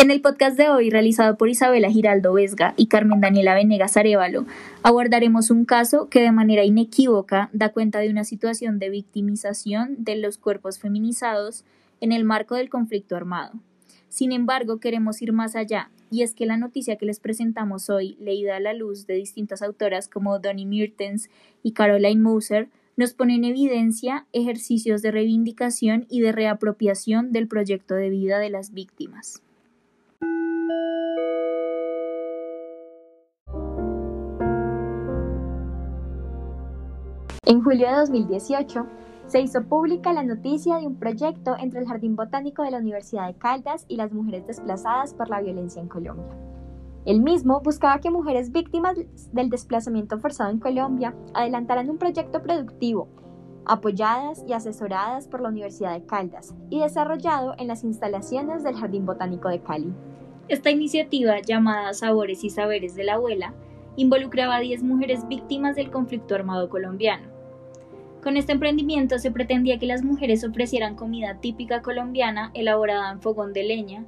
En el podcast de hoy, realizado por Isabela Giraldo Vesga y Carmen Daniela Venegas Arevalo, abordaremos un caso que de manera inequívoca da cuenta de una situación de victimización de los cuerpos feminizados en el marco del conflicto armado. Sin embargo, queremos ir más allá, y es que la noticia que les presentamos hoy, leída a la luz de distintas autoras como Donnie Mertens y Caroline Moser, nos pone en evidencia ejercicios de reivindicación y de reapropiación del proyecto de vida de las víctimas. En julio de 2018, se hizo pública la noticia de un proyecto entre el Jardín Botánico de la Universidad de Caldas y las mujeres desplazadas por la violencia en Colombia. El mismo buscaba que mujeres víctimas del desplazamiento forzado en Colombia adelantaran un proyecto productivo, apoyadas y asesoradas por la Universidad de Caldas y desarrollado en las instalaciones del Jardín Botánico de Cali. Esta iniciativa, llamada Sabores y Saberes de la Abuela, involucraba a 10 mujeres víctimas del conflicto armado colombiano con este emprendimiento se pretendía que las mujeres ofrecieran comida típica colombiana elaborada en fogón de leña,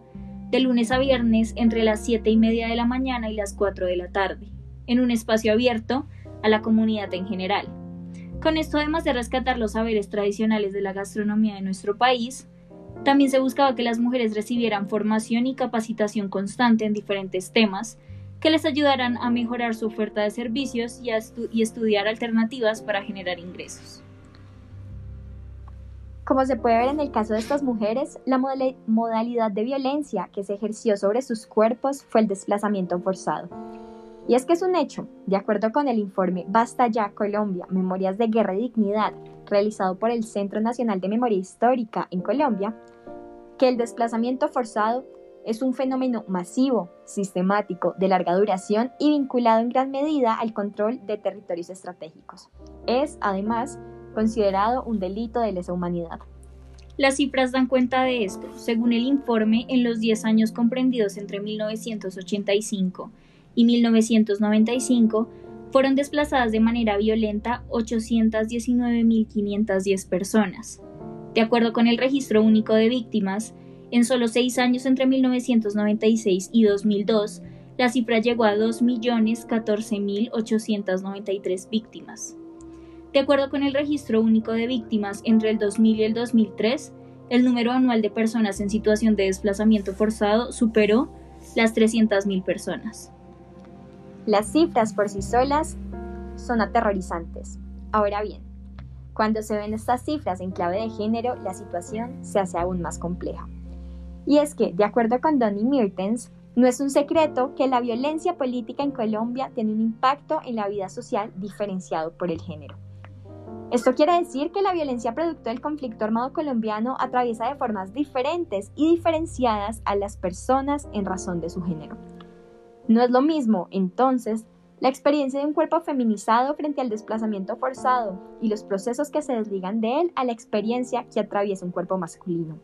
de lunes a viernes entre las 7 y media de la mañana y las 4 de la tarde, en un espacio abierto a la comunidad en general. Con esto, además de rescatar los saberes tradicionales de la gastronomía de nuestro país, también se buscaba que las mujeres recibieran formación y capacitación constante en diferentes temas que les ayudaran a mejorar su oferta de servicios y, y estudiar alternativas para generar ingresos. Como se puede ver en el caso de estas mujeres, la modalidad de violencia que se ejerció sobre sus cuerpos fue el desplazamiento forzado. Y es que es un hecho, de acuerdo con el informe Basta ya Colombia, Memorias de Guerra y Dignidad, realizado por el Centro Nacional de Memoria Histórica en Colombia, que el desplazamiento forzado es un fenómeno masivo, sistemático, de larga duración y vinculado en gran medida al control de territorios estratégicos. Es, además, considerado un delito de lesa humanidad. Las cifras dan cuenta de esto. Según el informe, en los 10 años comprendidos entre 1985 y 1995, fueron desplazadas de manera violenta 819.510 personas. De acuerdo con el Registro Único de Víctimas, en solo seis años entre 1996 y 2002, la cifra llegó a 2.014.893 víctimas. De acuerdo con el Registro Único de Víctimas, entre el 2000 y el 2003, el número anual de personas en situación de desplazamiento forzado superó las 300.000 personas. Las cifras por sí solas son aterrorizantes. Ahora bien, cuando se ven estas cifras en clave de género, la situación se hace aún más compleja. Y es que, de acuerdo con Donnie Mertens, no es un secreto que la violencia política en Colombia tiene un impacto en la vida social diferenciado por el género. Esto quiere decir que la violencia producto del conflicto armado colombiano atraviesa de formas diferentes y diferenciadas a las personas en razón de su género. No es lo mismo, entonces, la experiencia de un cuerpo feminizado frente al desplazamiento forzado y los procesos que se desligan de él a la experiencia que atraviesa un cuerpo masculino.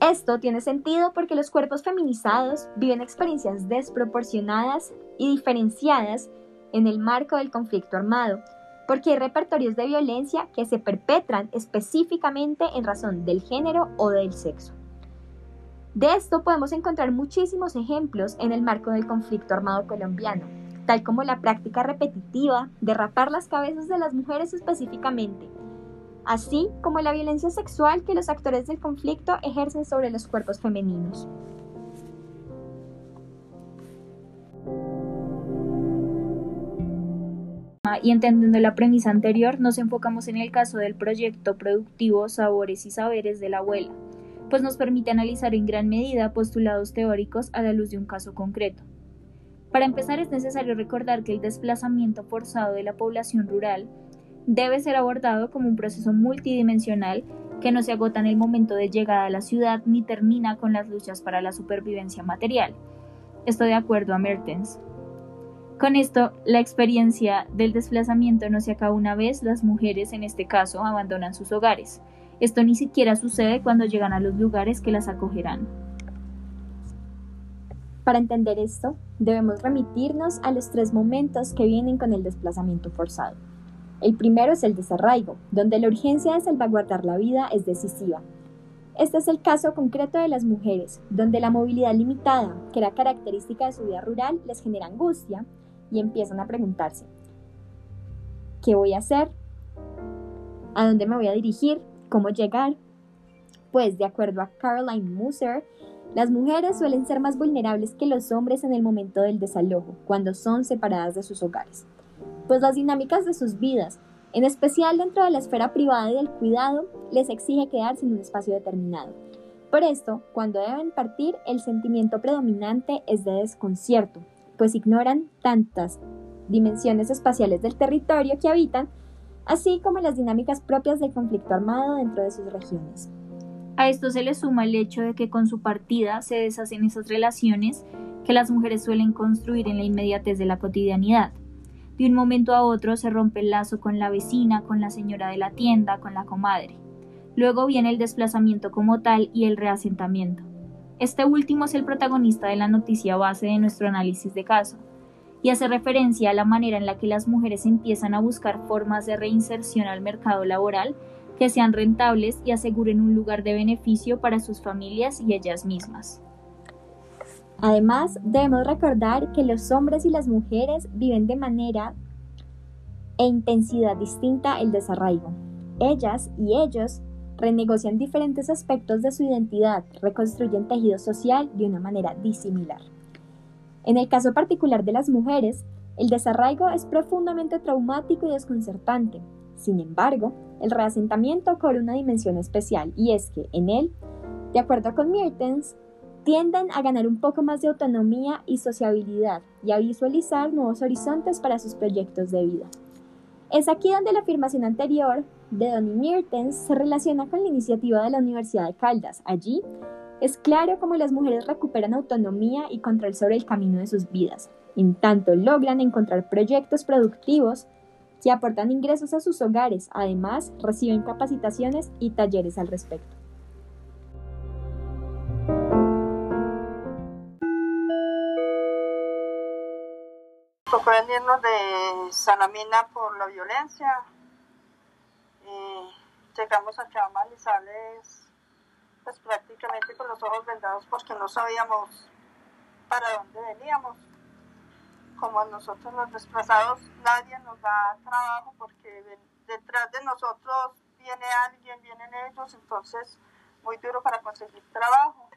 Esto tiene sentido porque los cuerpos feminizados viven experiencias desproporcionadas y diferenciadas en el marco del conflicto armado, porque hay repertorios de violencia que se perpetran específicamente en razón del género o del sexo. De esto podemos encontrar muchísimos ejemplos en el marco del conflicto armado colombiano, tal como la práctica repetitiva de rapar las cabezas de las mujeres específicamente, así como la violencia sexual que los actores del conflicto ejercen sobre los cuerpos femeninos. y entendiendo la premisa anterior, nos enfocamos en el caso del proyecto productivo Sabores y Saberes de la abuela, pues nos permite analizar en gran medida postulados teóricos a la luz de un caso concreto. Para empezar, es necesario recordar que el desplazamiento forzado de la población rural debe ser abordado como un proceso multidimensional que no se agota en el momento de llegada a la ciudad ni termina con las luchas para la supervivencia material. Estoy de acuerdo a Mertens. Con esto, la experiencia del desplazamiento no se acaba una vez las mujeres, en este caso, abandonan sus hogares. Esto ni siquiera sucede cuando llegan a los lugares que las acogerán. Para entender esto, debemos remitirnos a los tres momentos que vienen con el desplazamiento forzado. El primero es el desarraigo, donde la urgencia de salvaguardar la vida es decisiva. Este es el caso concreto de las mujeres, donde la movilidad limitada, que era característica de su vida rural, les genera angustia y empiezan a preguntarse, ¿qué voy a hacer? ¿A dónde me voy a dirigir? ¿Cómo llegar? Pues de acuerdo a Caroline Musser, las mujeres suelen ser más vulnerables que los hombres en el momento del desalojo, cuando son separadas de sus hogares, pues las dinámicas de sus vidas, en especial dentro de la esfera privada y del cuidado, les exige quedarse en un espacio determinado. Por esto, cuando deben partir, el sentimiento predominante es de desconcierto, pues ignoran tantas dimensiones espaciales del territorio que habitan, así como las dinámicas propias del conflicto armado dentro de sus regiones. A esto se le suma el hecho de que con su partida se deshacen esas relaciones que las mujeres suelen construir en la inmediatez de la cotidianidad. De un momento a otro se rompe el lazo con la vecina, con la señora de la tienda, con la comadre. Luego viene el desplazamiento como tal y el reasentamiento. Este último es el protagonista de la noticia base de nuestro análisis de caso, y hace referencia a la manera en la que las mujeres empiezan a buscar formas de reinserción al mercado laboral que sean rentables y aseguren un lugar de beneficio para sus familias y ellas mismas. Además, debemos recordar que los hombres y las mujeres viven de manera e intensidad distinta el desarraigo. Ellas y ellos renegocian diferentes aspectos de su identidad, reconstruyen tejido social de una manera disimilar. En el caso particular de las mujeres, el desarraigo es profundamente traumático y desconcertante. Sin embargo, el reasentamiento cobra una dimensión especial y es que en él, de acuerdo con Mertens, tienden a ganar un poco más de autonomía y sociabilidad y a visualizar nuevos horizontes para sus proyectos de vida. Es aquí donde la afirmación anterior de Donny Mertens se relaciona con la iniciativa de la Universidad de Caldas. Allí es claro cómo las mujeres recuperan autonomía y control sobre el camino de sus vidas, en tanto logran encontrar proyectos productivos que aportan ingresos a sus hogares, además reciben capacitaciones y talleres al respecto. Venirnos de Salamina por la violencia. Y llegamos a Manizales pues prácticamente con los ojos vendados porque no sabíamos para dónde veníamos. Como nosotros los desplazados nadie nos da trabajo porque detrás de nosotros viene alguien, vienen ellos, entonces muy duro para conseguir trabajo.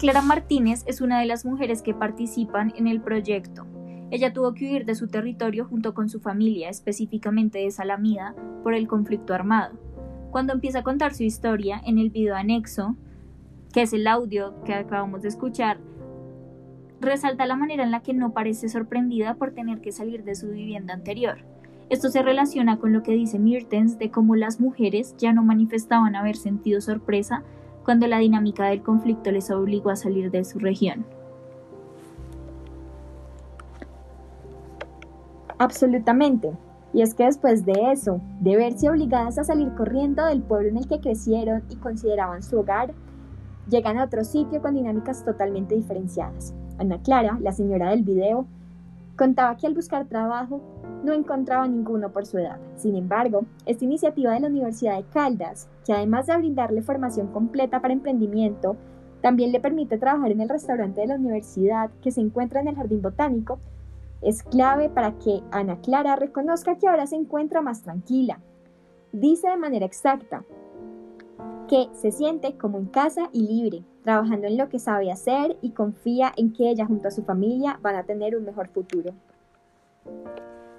Clara Martínez es una de las mujeres que participan en el proyecto. Ella tuvo que huir de su territorio junto con su familia, específicamente de Salamida, por el conflicto armado. Cuando empieza a contar su historia en el video anexo, que es el audio que acabamos de escuchar, resalta la manera en la que no parece sorprendida por tener que salir de su vivienda anterior. Esto se relaciona con lo que dice Mertens de cómo las mujeres ya no manifestaban haber sentido sorpresa cuando la dinámica del conflicto les obligó a salir de su región. Absolutamente. Y es que después de eso, de verse obligadas a salir corriendo del pueblo en el que crecieron y consideraban su hogar, llegan a otro sitio con dinámicas totalmente diferenciadas. Ana Clara, la señora del video, contaba que al buscar trabajo no encontraba ninguno por su edad. Sin embargo, esta iniciativa de la Universidad de Caldas, que además de brindarle formación completa para emprendimiento, también le permite trabajar en el restaurante de la universidad que se encuentra en el Jardín Botánico, es clave para que Ana Clara reconozca que ahora se encuentra más tranquila. Dice de manera exacta que se siente como en casa y libre, trabajando en lo que sabe hacer y confía en que ella junto a su familia van a tener un mejor futuro.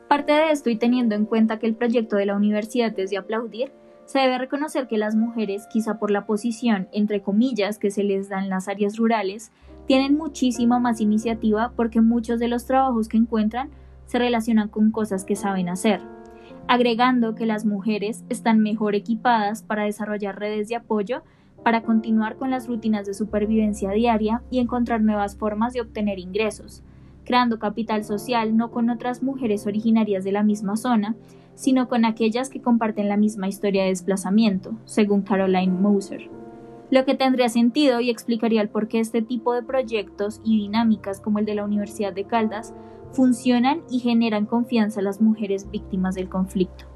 Parte de esto y teniendo en cuenta que el proyecto de la universidad es de aplaudir, se debe reconocer que las mujeres, quizá por la posición, entre comillas, que se les da en las áreas rurales, tienen muchísima más iniciativa porque muchos de los trabajos que encuentran se relacionan con cosas que saben hacer, agregando que las mujeres están mejor equipadas para desarrollar redes de apoyo para continuar con las rutinas de supervivencia diaria y encontrar nuevas formas de obtener ingresos, creando capital social no con otras mujeres originarias de la misma zona, sino con aquellas que comparten la misma historia de desplazamiento, según Caroline Moser. Lo que tendría sentido y explicaría el por qué este tipo de proyectos y dinámicas como el de la Universidad de Caldas funcionan y generan confianza a las mujeres víctimas del conflicto.